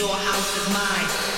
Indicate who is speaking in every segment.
Speaker 1: Your house is mine.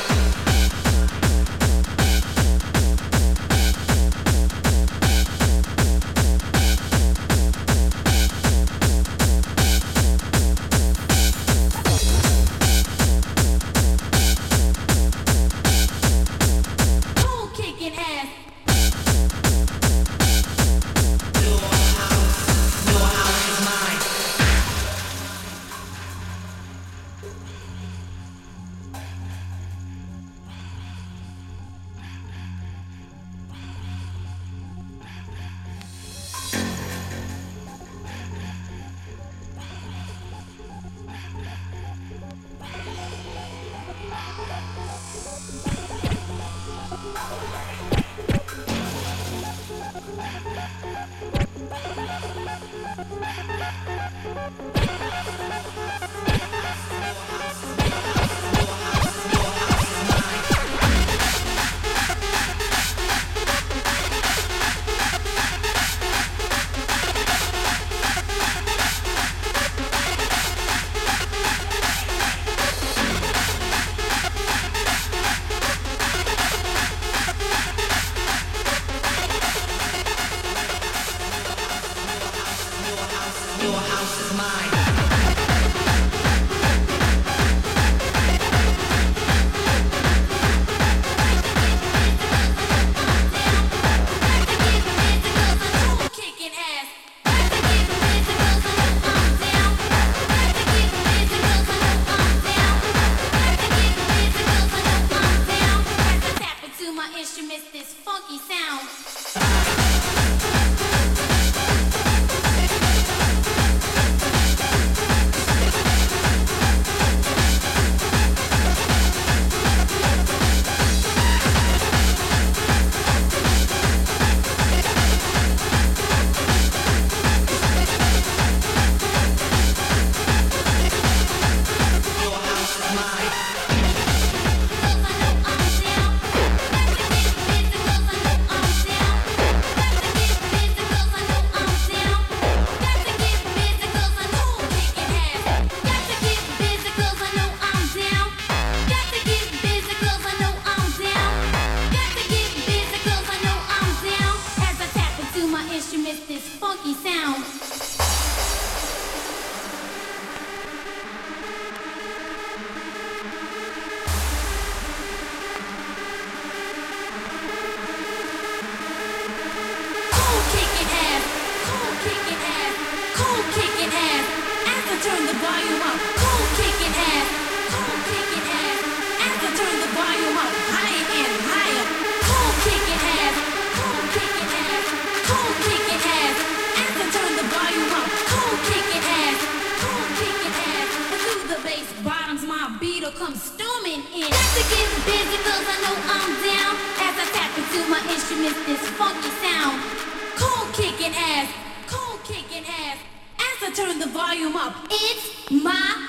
Speaker 1: It's my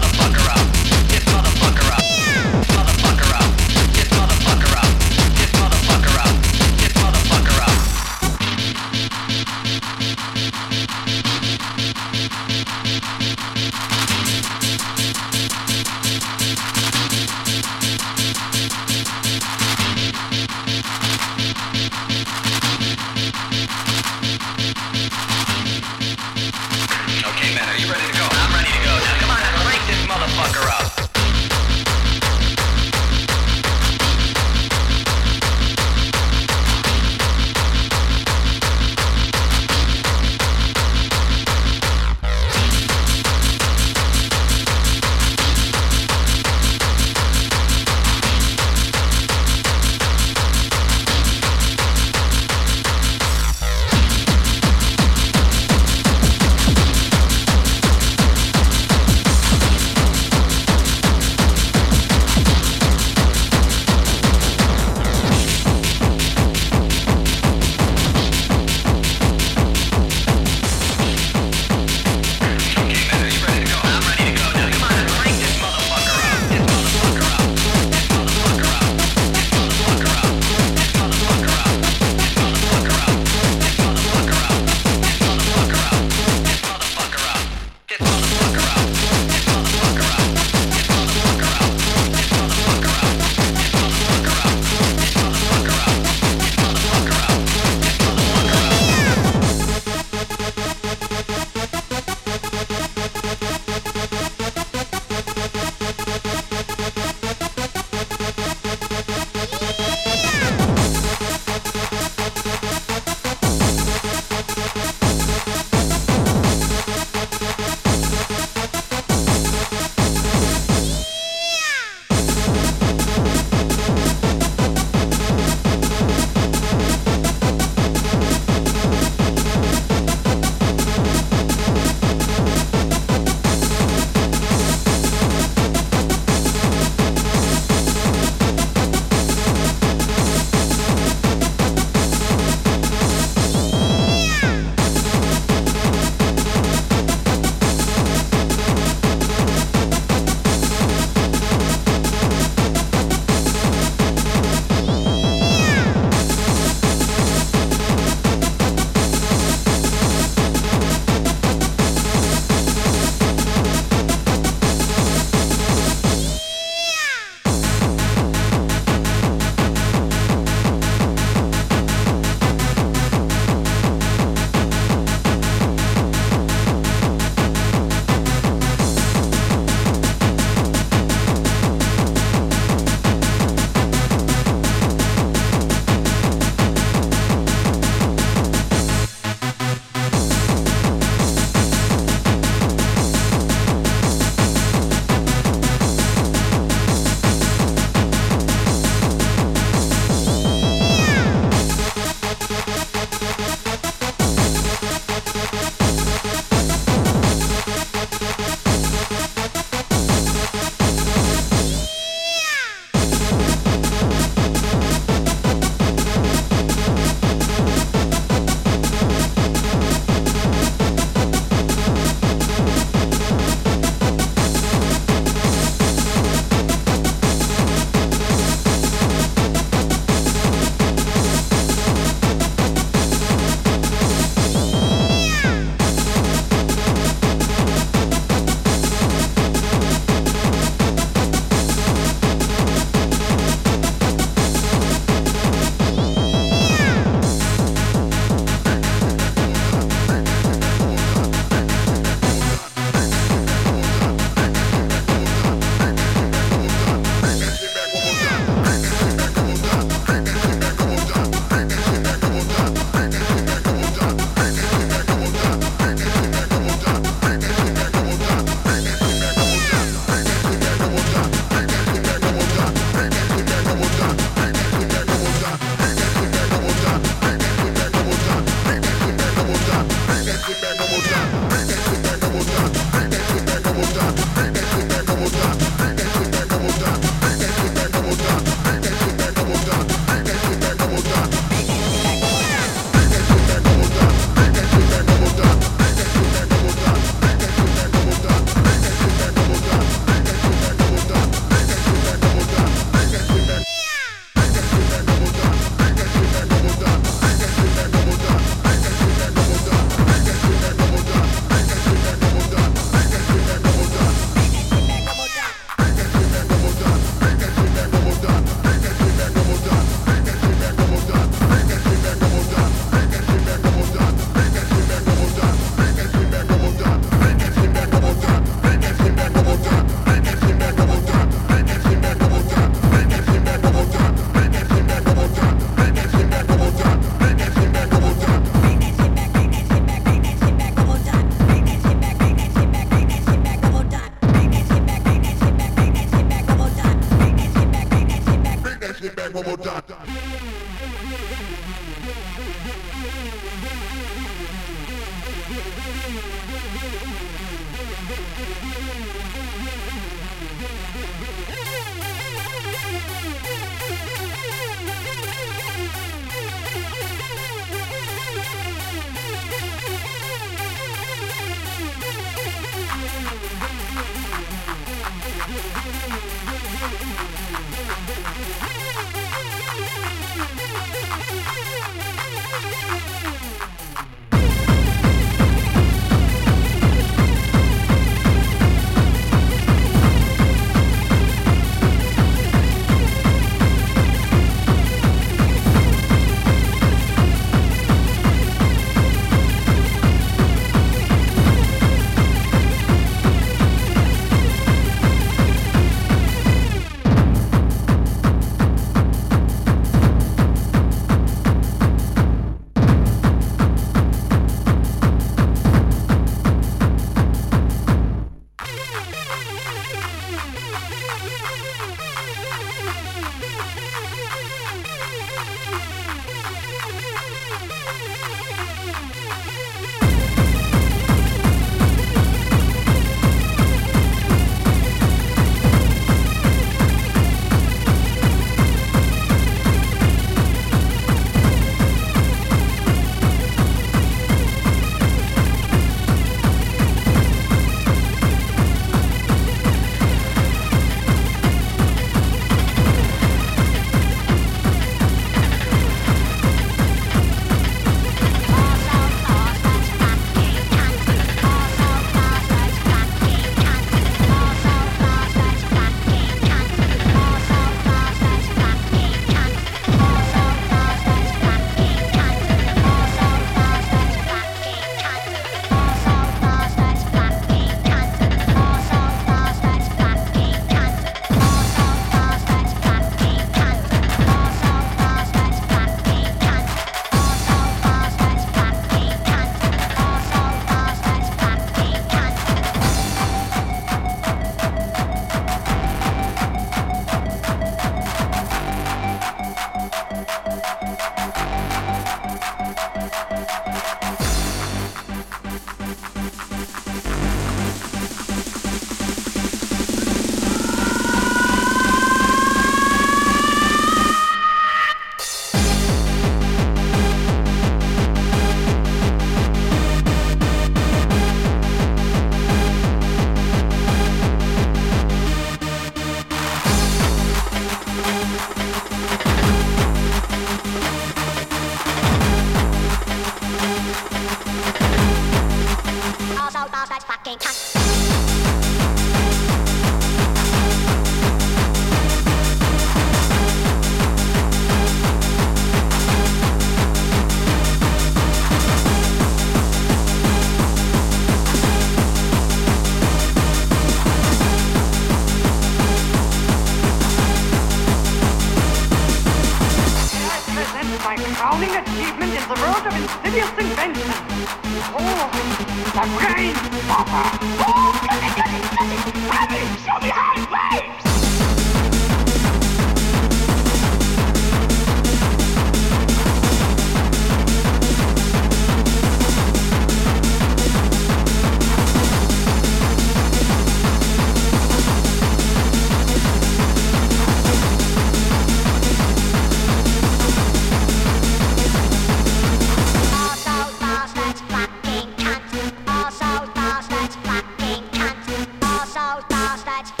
Speaker 1: I'll start.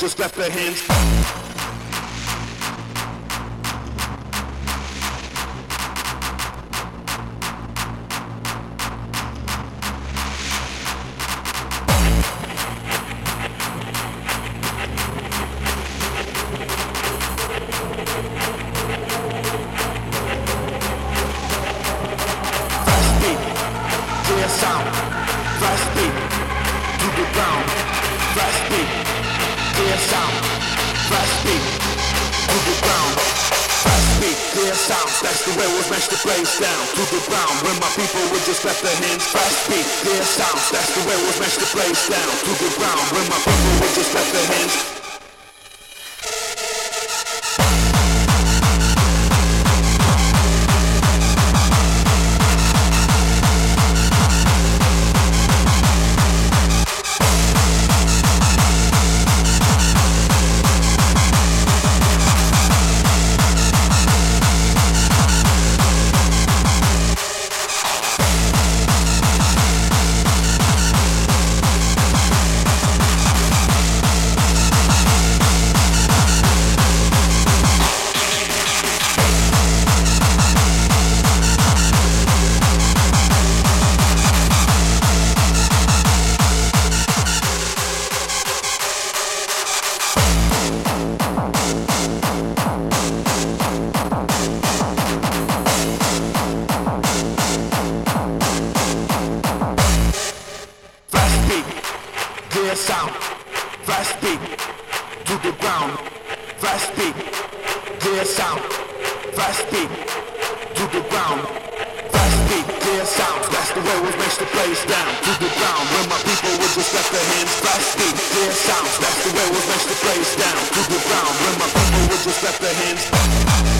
Speaker 1: just clap their hands. sound
Speaker 2: the place down to the ground where my people would just let their hands clap beat, clear sounds. That's the way we're the place down to the ground. When my people would just let their hands.